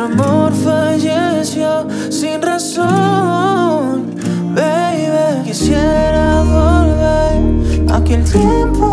Nuestro amor falleció sin razón. Baby, quisiera volver a aquel tiempo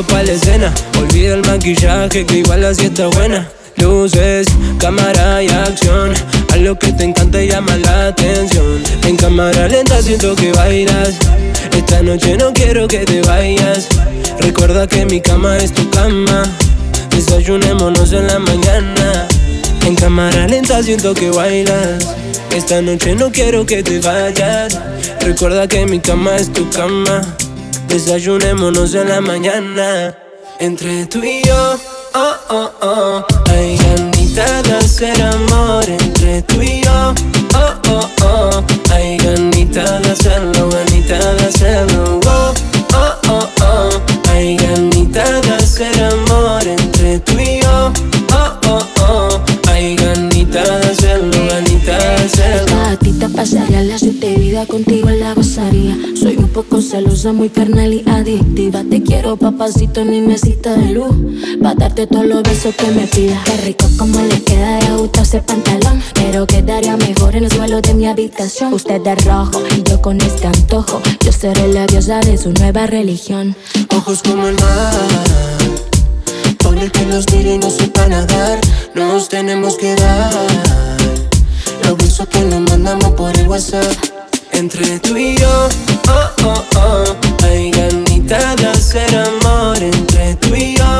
listo para la escena. Olvida el maquillaje que igual así está buena. Luces, cámara y acción. A lo que te encanta y llama la atención. En cámara lenta siento que bailas. Esta noche no quiero que te vayas. Recuerda que mi cama es tu cama. Desayunémonos en la mañana. En cámara lenta siento que bailas. Esta noche no quiero que te vayas. Recuerda que mi cama es tu cama. Desayunémonos en la mañana. Entre tú y yo, oh, oh, oh. Hay ganitas de hacer amor. Entre tú y yo, oh, oh, oh. Hay ganitas de hacerlo, ganitas de hacerlo. Oh, oh, oh, oh. Hay ganitas de hacer amor. Entre tú y yo, hacerlo. Gatita pasaría la de vida contigo la gozaría. Soy un poco celosa, muy carnal y adictiva. Te quiero, papacito, mi mesita de luz. Pa' darte todos los besos que me pidas. Qué rico como le queda de gusto ese pantalón. Pero quedaría mejor en el suelo de mi habitación. Usted de rojo y yo con este antojo. Yo seré la diosa de su nueva religión. Ojos como el mar. Por que nos mire y no sepa nadar. Nos tenemos que dar. Los besos que nos mandamos por el WhatsApp. Entre tú y yo, oh, oh, oh. Hay ganitas de hacer amor. Entre tú y yo,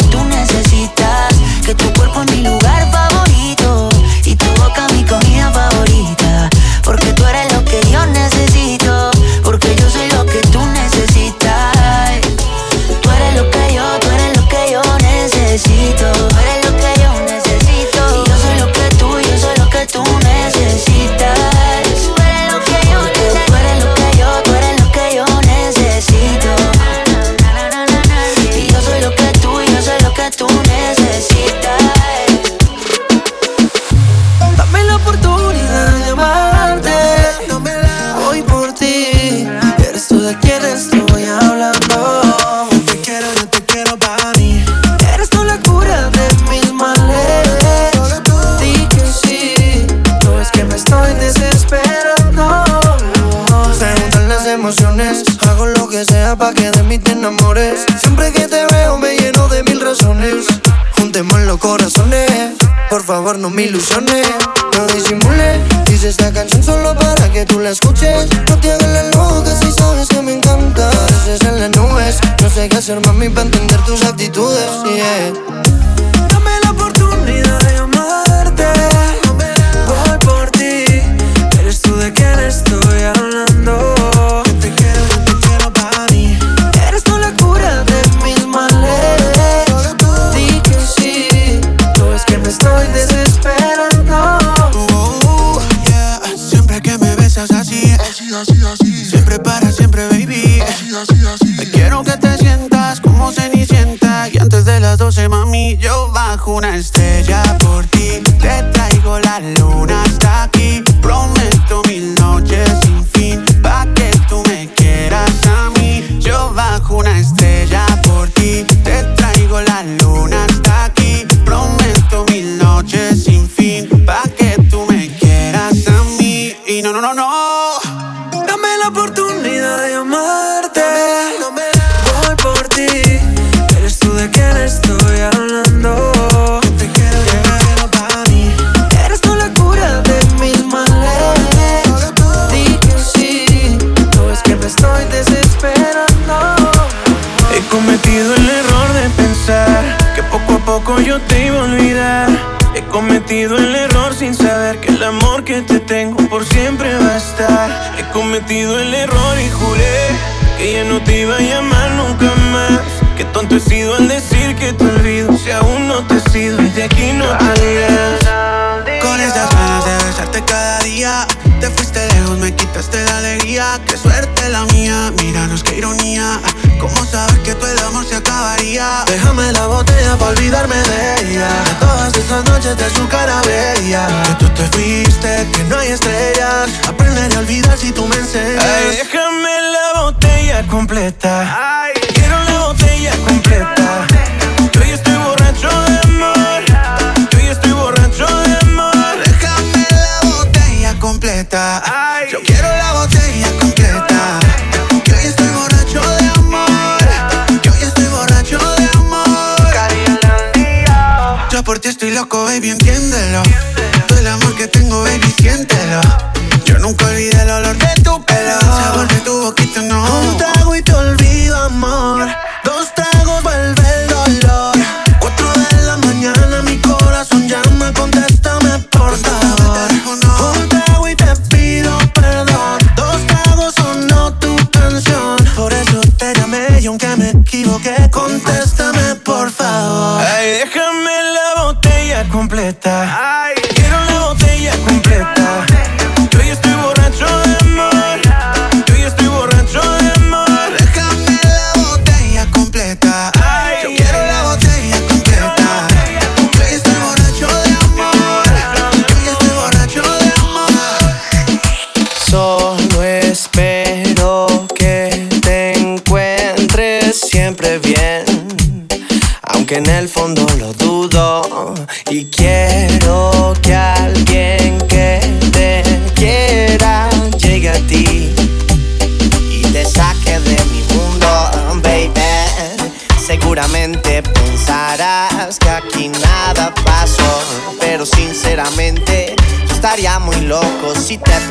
mi ilusión corner and stay loco, baby, entiéndelo. Todo el amor que tengo,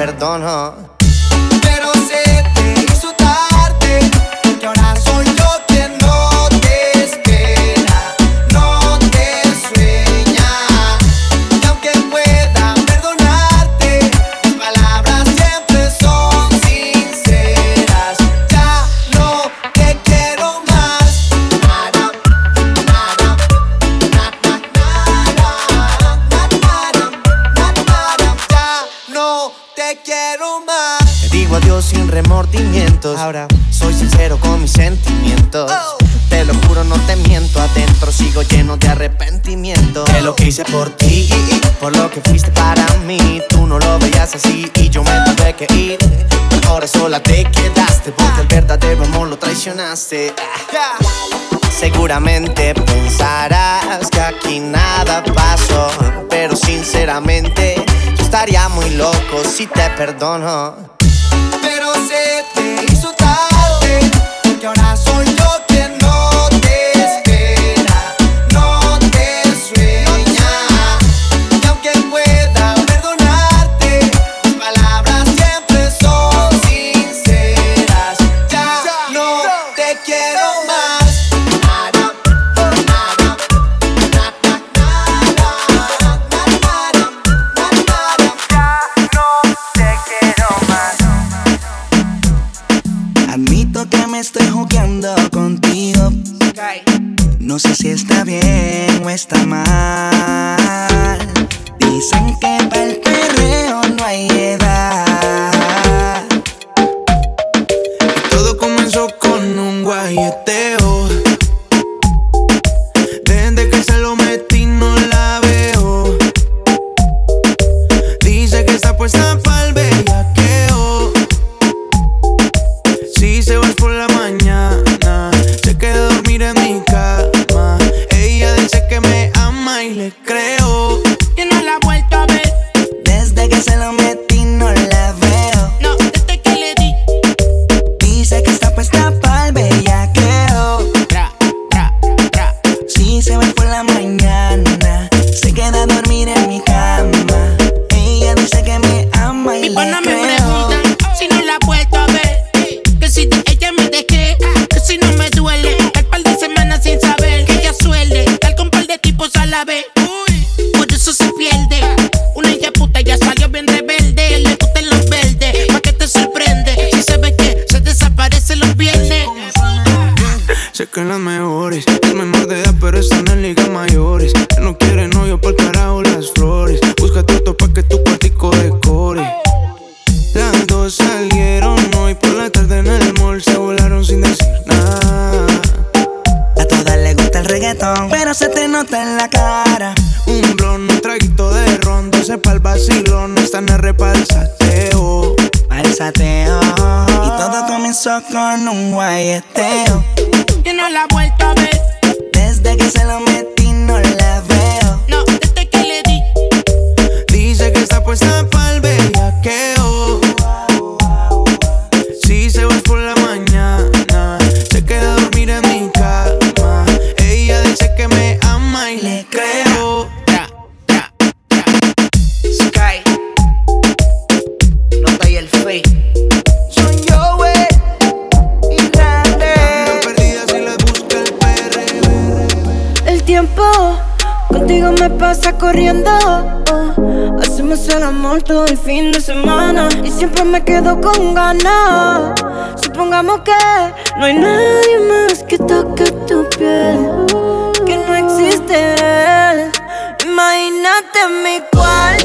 perdono lo que hice por ti, por lo que fuiste para mí. Tú no lo veías así y yo me tuve que ir. Ahora sola te quedaste porque el verdadero amor lo traicionaste. Seguramente pensarás que aquí nada pasó, pero sinceramente yo estaría muy loco si te perdono. Pero se te hizo tarde porque ahora No sé si está bien o está mal. corriendo. Hacemos el amor todo el fin de semana. Y siempre me quedo con ganas. Supongamos que no hay nadie más que toque tu piel. Que no existe él. Imagínate mi cual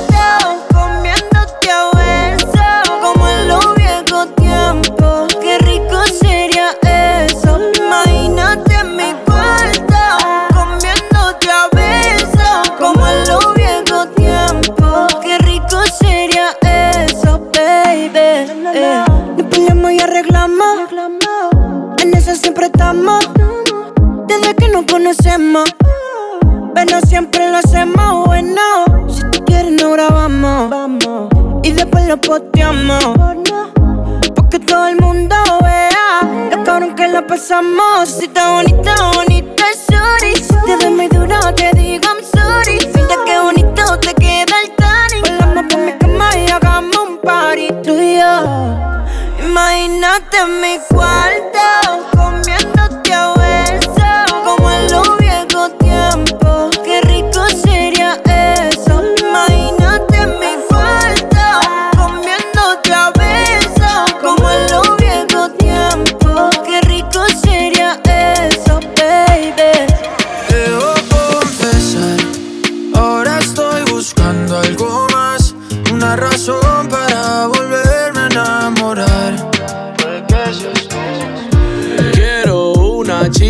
conocemos, pero siempre lo hacemos bueno. Si tú quieres, no grabamos y después lo posteamos. Porque todo el mundo vea lo cabrón que lo pasamos. Si está bonita, bonita, sorry. Si te ves muy duro, te digo I'm sorry. Mira qué bonito te queda el tanning. Volamos por mi cama y hagamos un party tú y yo. Imagínate en mi cuarto comiéndote a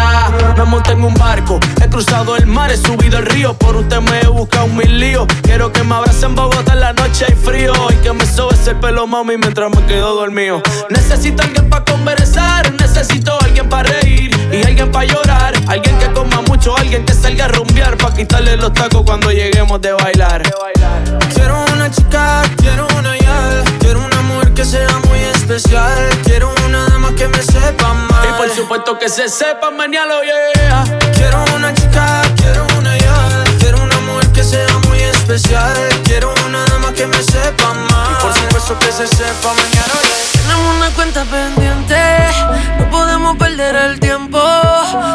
Me monté en un barco, he cruzado el mar, he subido el río Por usted me he buscado mil líos Quiero que me abrace en Bogotá en la noche hay frío Y que me sobes el pelo, mami, mientras me quedo dormido Necesito alguien para conversar Necesito alguien para reír Y alguien para llorar Alguien que coma mucho, alguien que salga a rumbear Pa' quitarle los tacos cuando lleguemos de bailar Quiero una chica, quiero una ya, quiero una mujer que sea muy especial, quiero una dama que me sepa mal. Por supuesto que se sepa mañana, yeah Quiero una chica, quiero una ya, quiero una mujer que sea muy especial, quiero una dama que me sepa mal. Y por supuesto que se sepa mañana, Tenemos una cuenta pendiente, no podemos perder el tiempo.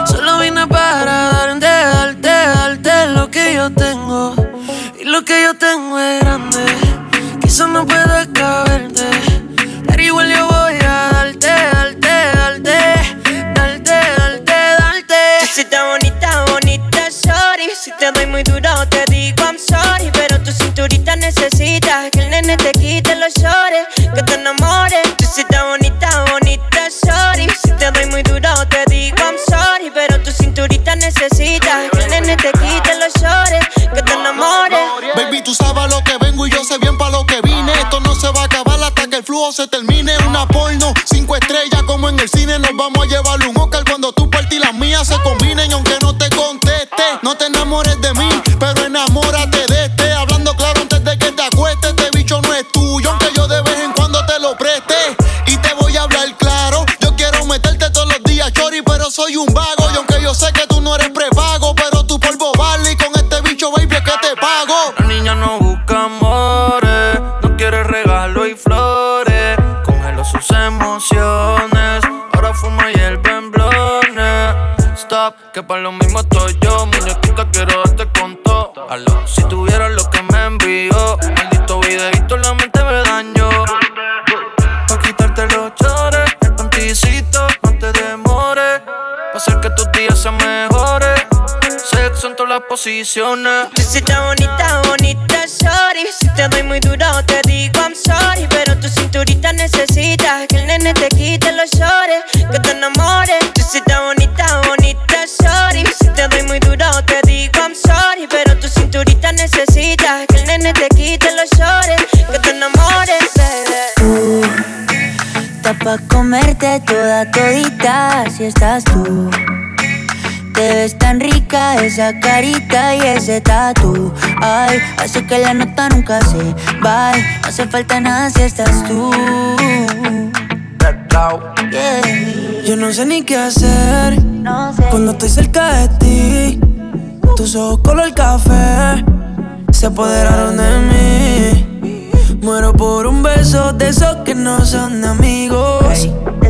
Solo vine para darte, darte, darte lo que yo tengo. Y lo que yo tengo es grande, quizás no pueda caberte. Tu si está bonita, bonita, sorry. Si te doy muy duro, te digo I'm sorry. Pero tu cinturita necesita que el nene te quite los shorts, que te enamores. Si está bonita, bonita, sorry. Si te doy muy duro, te digo I'm sorry. Pero tu cinturita necesita que el nene te quite los shorts, que te enamores, baby. Está pa' comerte toda todita si estás tú. Te ves tan rica esa carita y ese tatu. Ay, hace que la nota nunca se va. No hace falta nada si estás tú. Yeah. Yo no sé ni qué hacer No sé. cuando estoy cerca de ti. Tus ojos color café se apoderaron de mí. Muero por un beso de esos que no son amigos.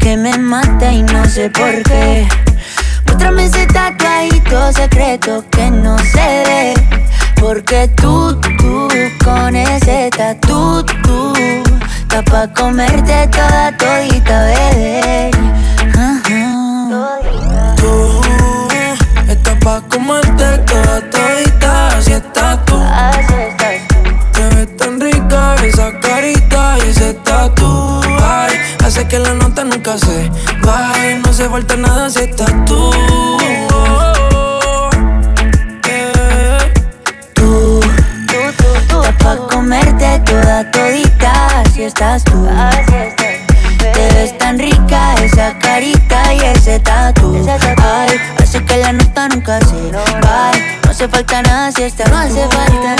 Que me mata y no sé por qué. Muéstrame ese tatuajito secreto que no se ve. Porque tú, tú, con ese tatu, tú, está pa' comerte toda todita, bebé. Tú, estás pa' comerte toda todita, así estás tú. Así estás tú. Te ves tan rica esa carita y ese tatu, ay, hace que la nunca se vaya, no se falta nada si estás tú. Pa' comerte toda todita, así estás tú. Te ves tan rica esa carita y ese tatu. Ay, hace que la nota nunca se va. No hace falta nada si estás No hace falta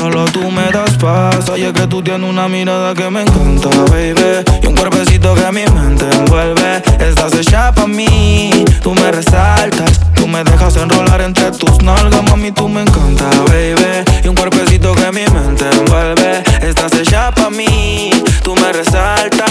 solo tú me das paz. Oye que tú tienes una mirada que me encanta, baby. Y un cuerpecito que mi mente envuelve. Estás hecha pa' mí, tú me resaltas. Tú me dejas enrolar entre tus nalgas, mami, tú me encanta, baby. Y un cuerpecito que mi mente envuelve. Estás hecha pa' mí, tú me resaltas.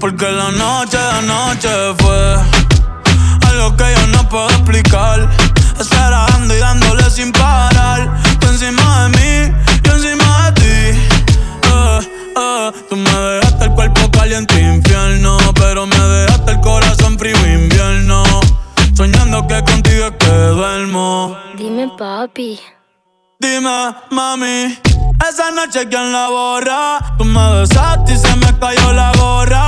Porque la noche de noche fue algo que yo no puedo explicar. Esperando y dándole sin parar. Tú encima de mí, yo encima de ti. Eh, eh. Tú me dejaste el cuerpo caliente e infierno. Pero me dejaste el corazón frío e invierno. Soñando que contigo es que duermo. Dime, papi. Dime, mami. Esa noche, ¿quién la borra? Tú me besaste y se me cayó la gorra.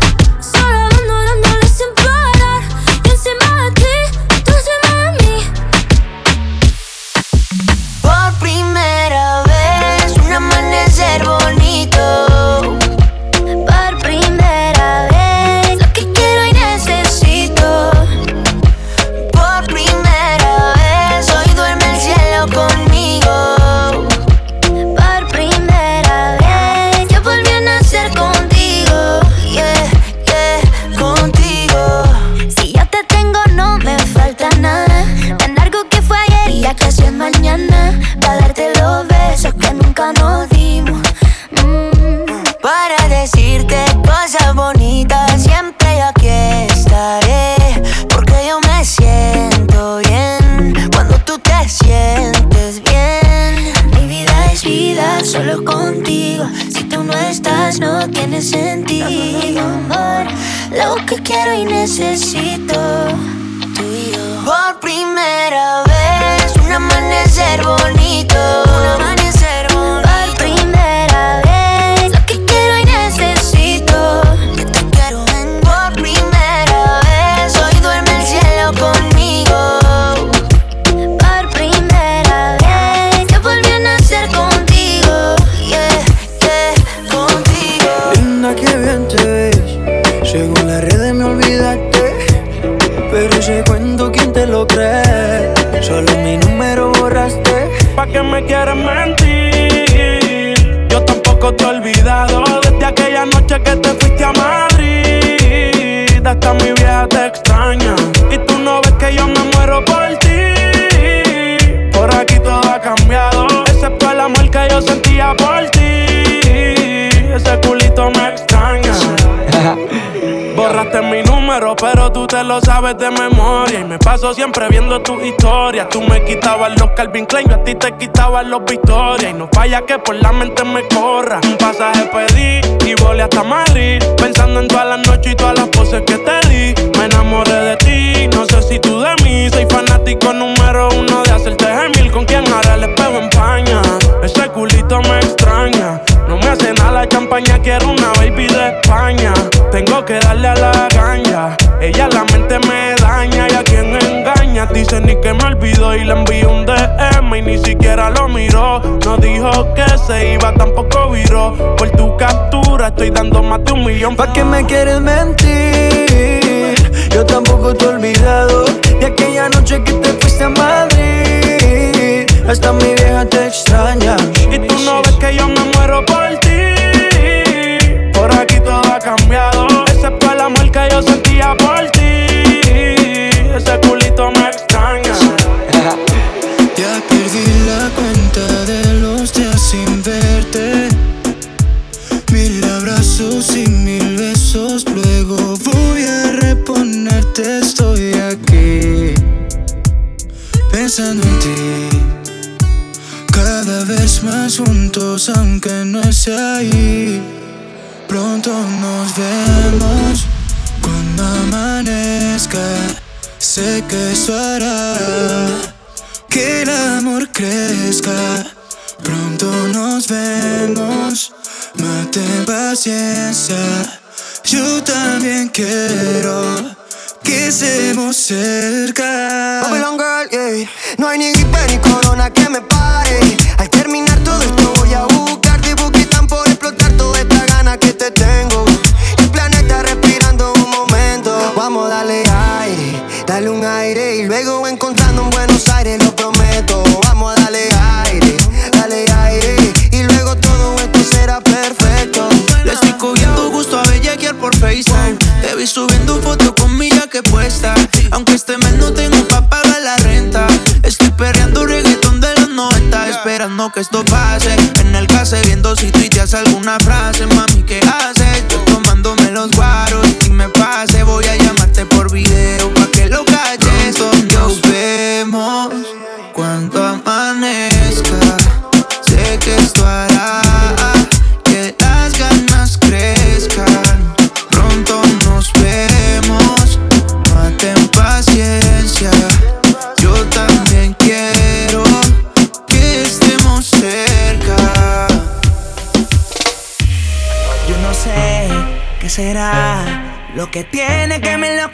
Paso siempre viendo tu historia. Tú me quitabas los Calvin Klein, yo a ti te quitabas los Victoria. Y no falla que por la mente me corra. Un pasaje pedí y volé hasta Madrid. Pensando en todas las noches y todas las poses que te di. Me enamoré de ti, no sé si tú de mí. Soy fanático número uno de hacerte gemil. Con quien ahora el espejo empaña. Ese culito me extraña. Hace nada la champaña, quiero una baby de España. Tengo que darle a la ganja. Ella la mente me daña y a quien engaña. Dice ni que me olvidó y le envió un DM y ni siquiera lo miró. No dijo que se iba, tampoco viró. Por tu captura estoy dando más de un millón. ¿Pa' qué me quieres mentir? Yo tampoco te he olvidado de aquella noche que te fuiste a Madrid. Hasta mi vieja te extraña. Y tú no ves que yo me muero por ti. En ti. Cada vez más juntos, aunque no esté ahí. Pronto nos vemos cuando amanezca. Sé que eso hará que el amor crezca. Pronto nos vemos, mate paciencia. Yo también quiero que estemos cerca. Babylon girl, yeah. No hay ni gripe ni corona que me pare. Al terminar que esto pase.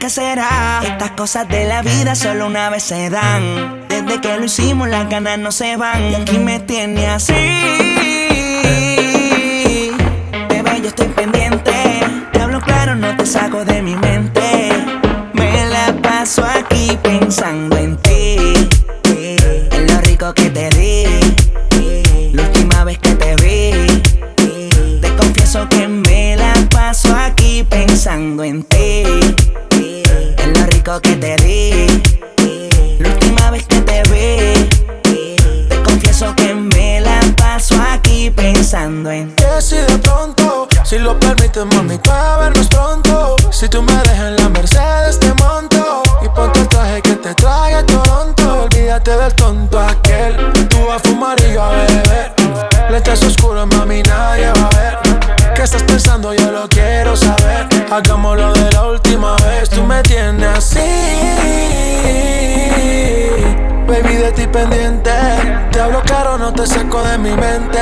Enloquecerá. Estas cosas de la vida solo una vez se dan. Desde que lo hicimos, las ganas no se van. Y aquí me tiene así. Bebé, yo estoy pendiente. Te hablo claro, no te saco de mi mente. Pensando en. Que si de pronto, si lo permites, mami, para vernos pronto. Si tú me dejas en la Mercedes, te monto. Y ponte el traje que te trae a Toronto. Olvídate del tonto aquel. Tú vas a fumar y yo a beber. Lentes oscuros, mami, nadie va a ver. ¿Qué estás pensando? Yo lo quiero saber. Hagámoslo te saco de mi mente.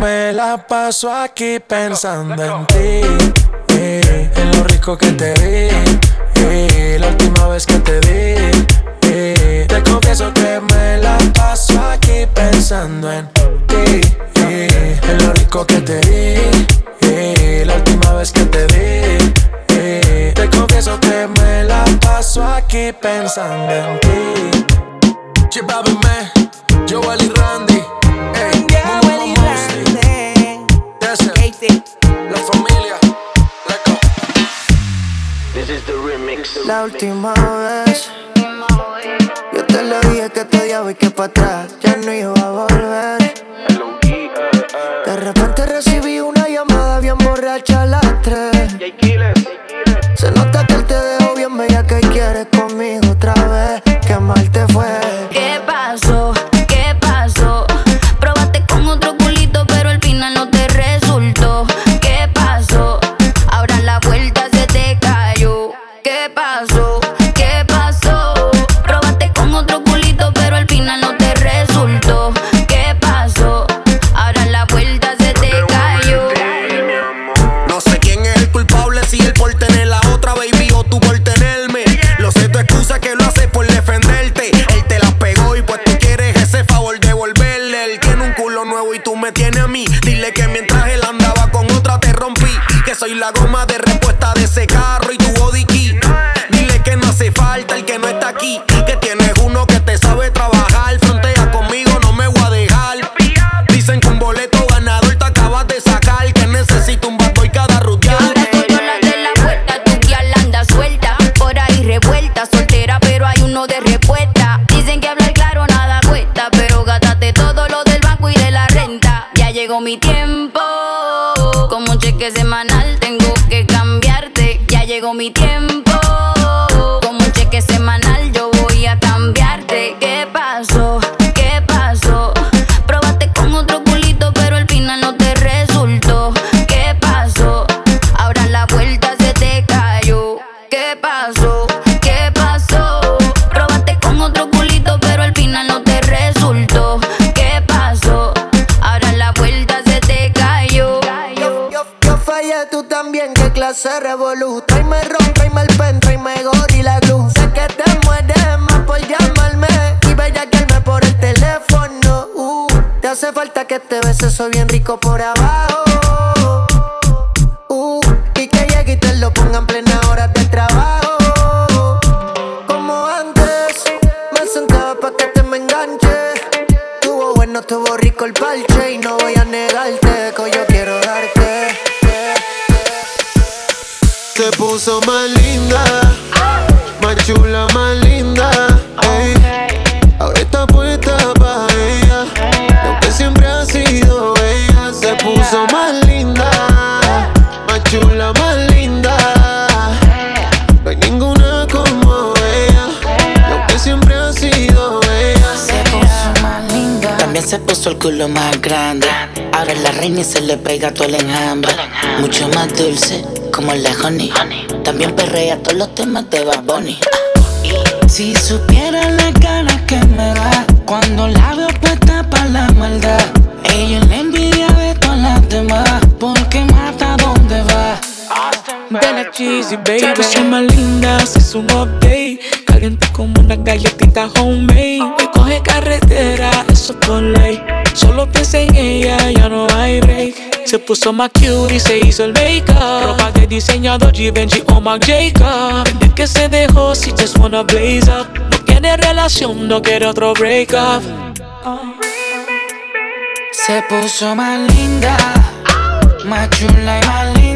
Me la paso aquí pensando en ti. en lo rico que te eh, la última vez que te eh, te confieso que me la paso aquí pensando en ti. en lo rico que te eh, la última vez que te eh, te confieso que me la paso aquí pensando en ti. Chip me, Joel y Randy. La última vez Yo te lo dije que te odiaba y que para atrás Ya no iba a volver. De repente recibí una llamada bien borracha a las Se nota que él te dejó bien bella que quieres conmigo. También, qué clase de revolú. Tráeme ron, tráeme el pen, tráeme gorila glue. Sé que te mueres más por llamarme y bellaquearme por el teléfono. Uh, te hace falta que te beses, soy bien rico por abajo. Uh, y que llegue y te lo pongan plena hora de trabajo. Como antes, me sentaba pa' que te me enganche. Tuvo bueno, tuvo rico el parche y no voy a negarte que yo Se puso más linda, más chula, más linda. ey. Ahora está puesta pa' ella, y aunque siempre ha sido ella. Se puso más linda, más chula, más linda. No hay ninguna como ella, y aunque siempre ha sido ella. También se puso el culo más grande. Ahora es la reina y se le pega todo el enjambre. Mucho más dulce, como la honey. También perrea todos los temas de Bad Bunny. Si supieran las ganas que me da cuando la veo puesta para la maldad. Ella es la envidia de todas las demás porque mata donde va. Dale cheesy, baby. Puso más linda, si es un update. Caliente como una galletita homemade. Hoy coge carretera, eso es por ley. Solo piensa en ella, ya no hay break. Se puso más cute y se hizo el make-up. Ropa de diseñador Givenchy o Marc Jacob. Desde que se dejó, si just wanna blaze up. No quiere relación, no quiere otro breakup. Se puso más linda, más chula y más linda.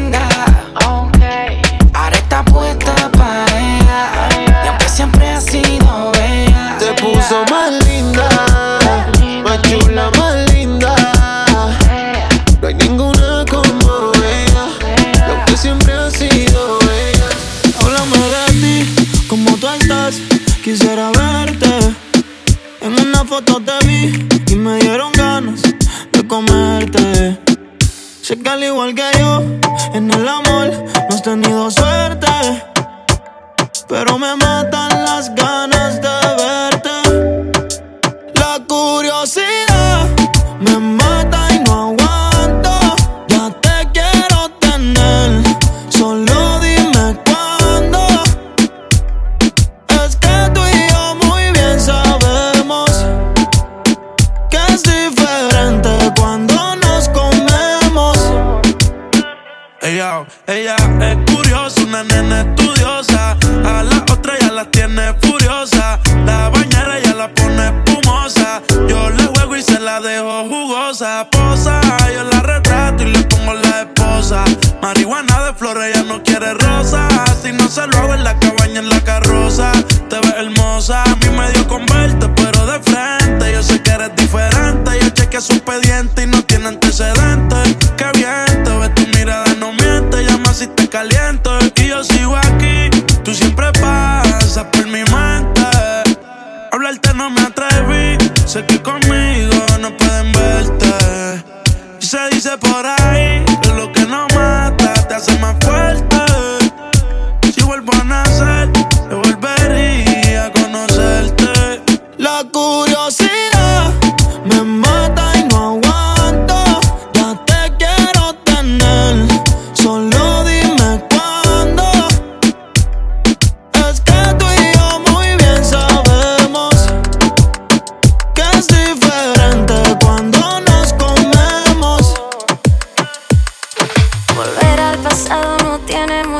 Y me dieron ganas de comerte. Sé que al igual que yo, en el amor no has tenido suerte. Pero me matan las ganas de jugosa. Posa, yo la retrato y le pongo la esposa. Marihuana de flores, ella no quiere rosa. Si no se lo hago en la cabaña, en la carroza. Te ves hermosa, a mí me dio con verte, pero de frente. Yo sé que eres diferente. Yo chequeé su expediente y no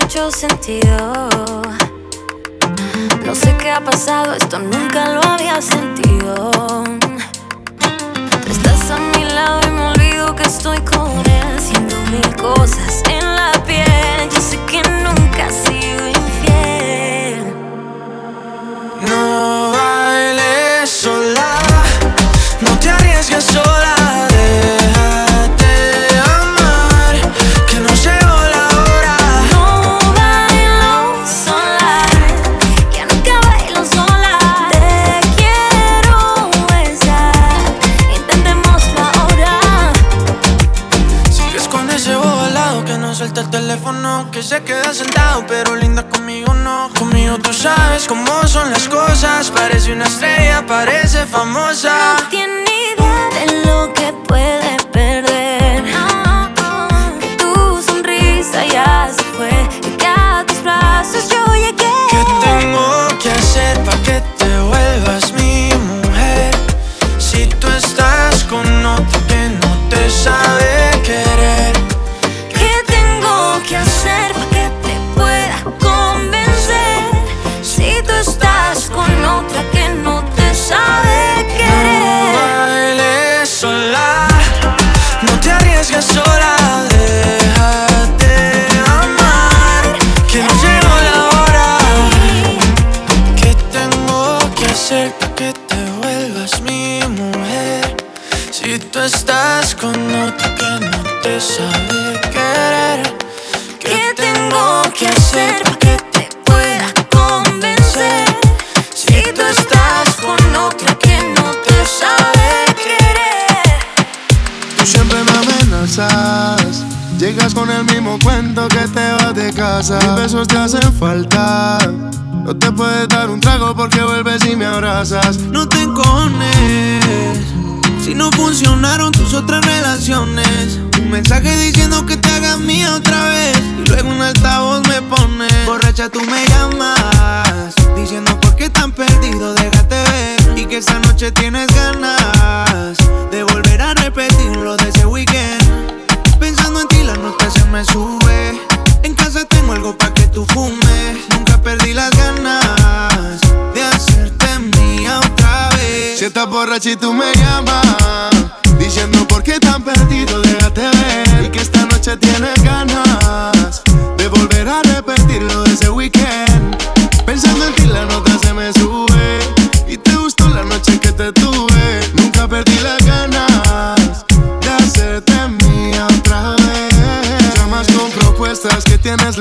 mucho sentido. No sé qué ha pasado, esto nunca lo había sentido. Estás a mi lado y me olvido que estoy con él, haciendo mil cosas en la piel. Yo sé que nunca he sido infiel. No se queda sentado, pero linda conmigo no. Conmigo tú sabes cómo son las cosas, parece una estrella, parece famosa. No tiene idea de lo que puede perder. Casa. Mis besos te hacen falta. No te puedes dar un trago porque vuelves y me abrazas. No te encones si no funcionaron tus otras relaciones. Un mensaje diciendo que te hagas mía otra vez. Y luego un altavoz me pone. Borracha, tú me llamas. Diciendo por qué tan perdido, déjate ver. Y que esta noche tienes ganas de volver a repetir lo de ese weekend. Pensando en ti, la nota se me sube. En casa tengo algo para que tú fumes. Nunca perdí las ganas de hacerte mía otra vez. Si estás borracha y tú me llamas, diciendo por qué tan perdido, déjate ver. Y que esta noche tienes ganas de volver a repetir lo de ese weekend.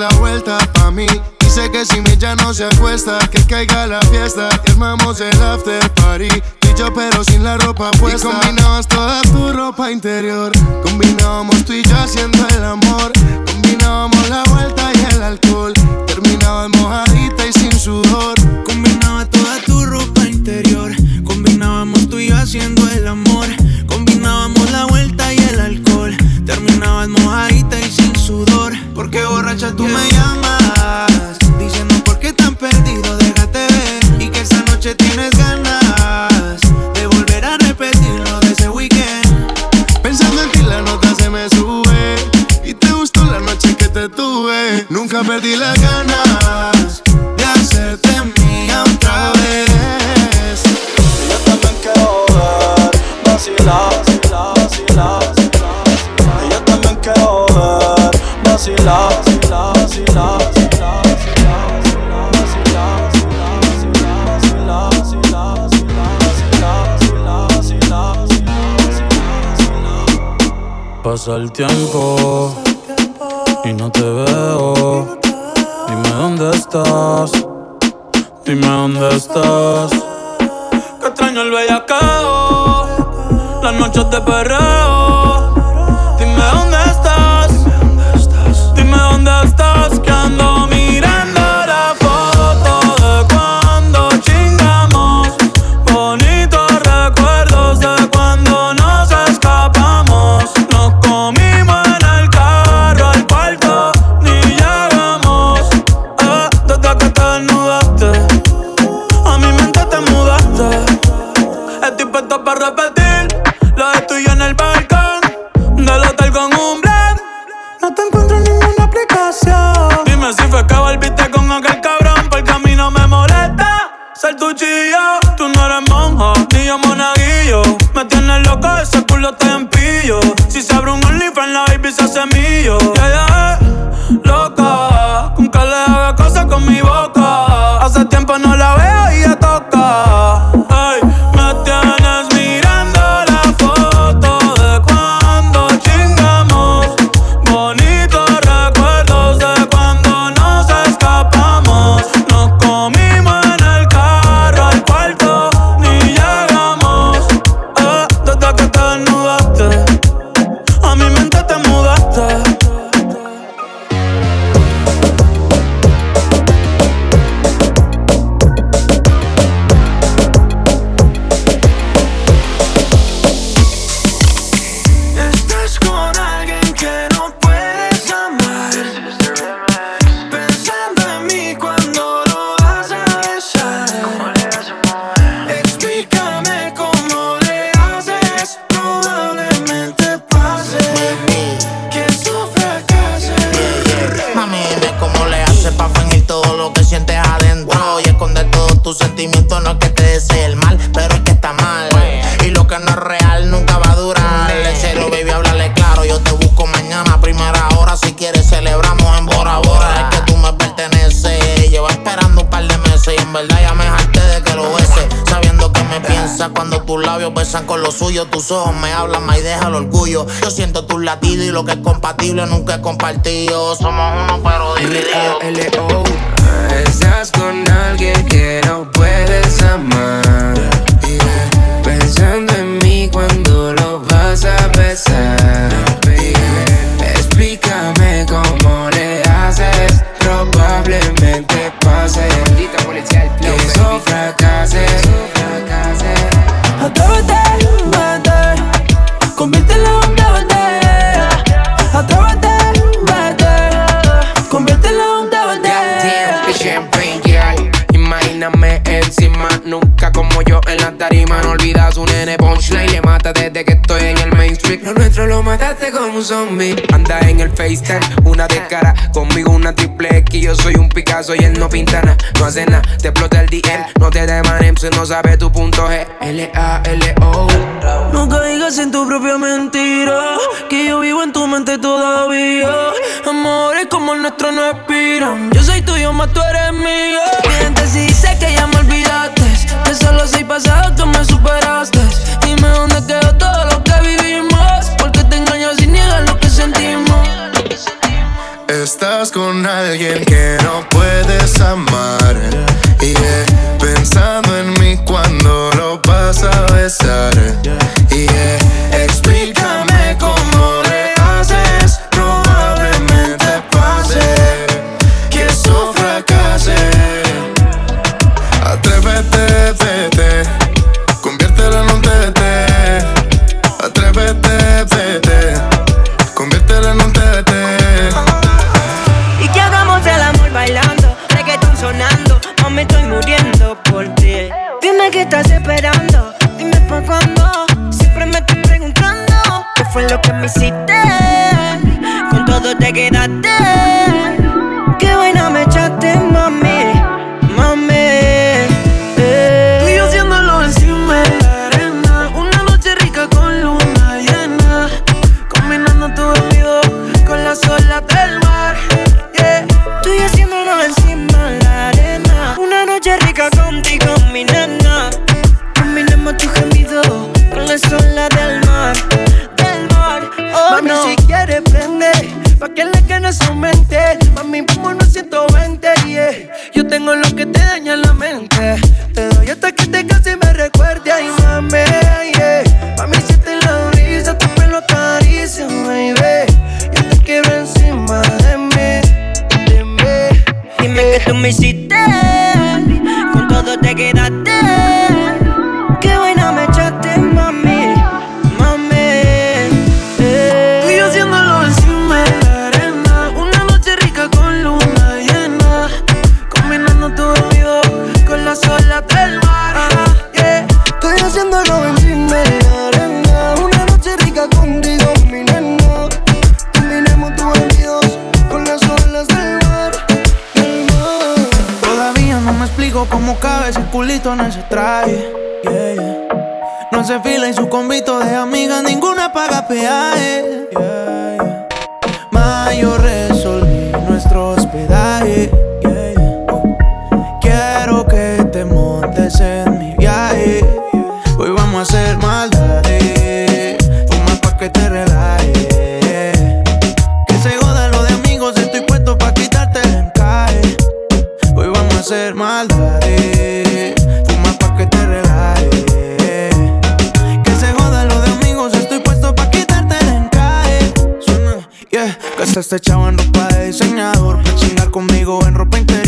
La vuelta pa' mí. Dice que si mi ya no se acuesta, que caiga la fiesta. y Armamos el after party. Yo, pero sin la ropa puesta. Y combinabas toda tu ropa interior. Combinábamos tú y yo haciendo el amor. Combinábamos la vuelta y el alcohol. Terminabas mojadita y sin sudor. Combinaba toda tu ropa interior. Combinábamos tú y yo haciendo el amor. Combinábamos la vuelta y el alcohol. Terminabas mojadita y sin Porque borracha tú me llamas. Tiempo compartir. Anda en el FaceTime, una de cara. Conmigo una triple X. Yo soy un Picasso y él no pinta nada. No hace nada, te explota el DL. No te demanem si no sabes tu punto G. L-A-L-O. No caigas en tu propia mentira. Que yo vivo en tu mente todavía. Amores como el nuestro no expiran. Yo soy tuyo, más tú eres mío. Miente si dices que ya me olvidaste. Que solo soy pasado que me superaste. Dime dónde quedó todo lo que vivimos te engañas y niega lo que sentimos. Estás con alguien que no puedes amar. Y yeah. pensando en mí cuando lo vas a besar. Y yeah. me hiciste. Con todo te quedaste Está este chavo en ropa de diseñador. Para chingar conmigo en ropa interior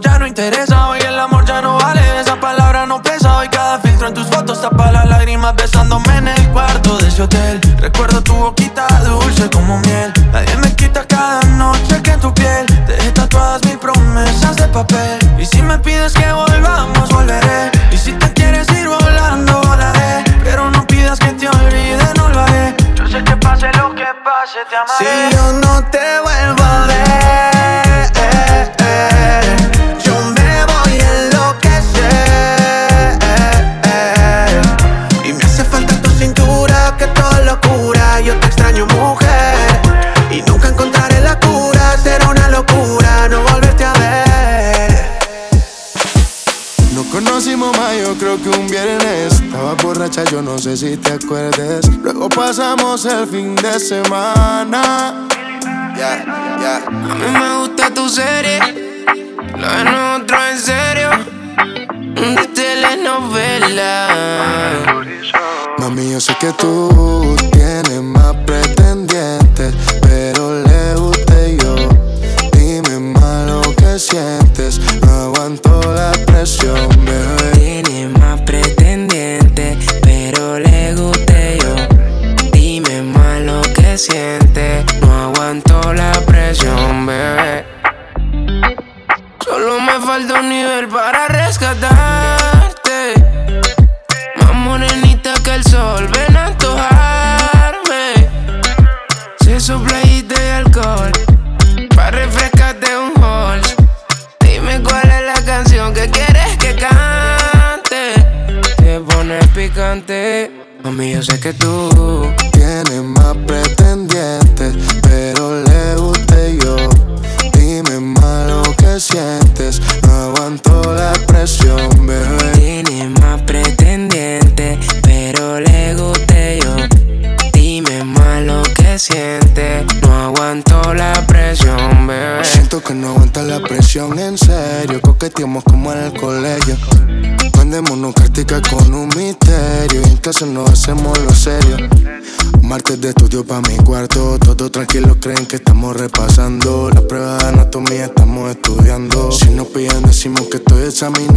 ya no interesa. Hoy el amor ya no vale, esa palabra no pesa. Hoy cada filtro en tus fotos tapa las lágrimas besándome en el cuarto de ese hotel. Recuerdo tu boquita dulce como miel. Nadie me quita cada noche que en tu piel te dejé tatuadas mis promesas de papel. Y si me pides que volvamos, volveré. Y si te quieres ir volando, volaré. Pero no pidas que te olvide, no lo haré. Yo sé que pase lo que pase, te amaré. Si yo no te voy yo no sé si te acuerdes. Luego pasamos el fin de semana. A mí me gusta tu serie, lo de nosotros en serio, de telenovela. Mami, yo sé que tú tienes antes. Mami, yo sé que tú creen que estamos repasando. La prueba de anatomía estamos estudiando. Si nos pillan, decimos que estoy examinando.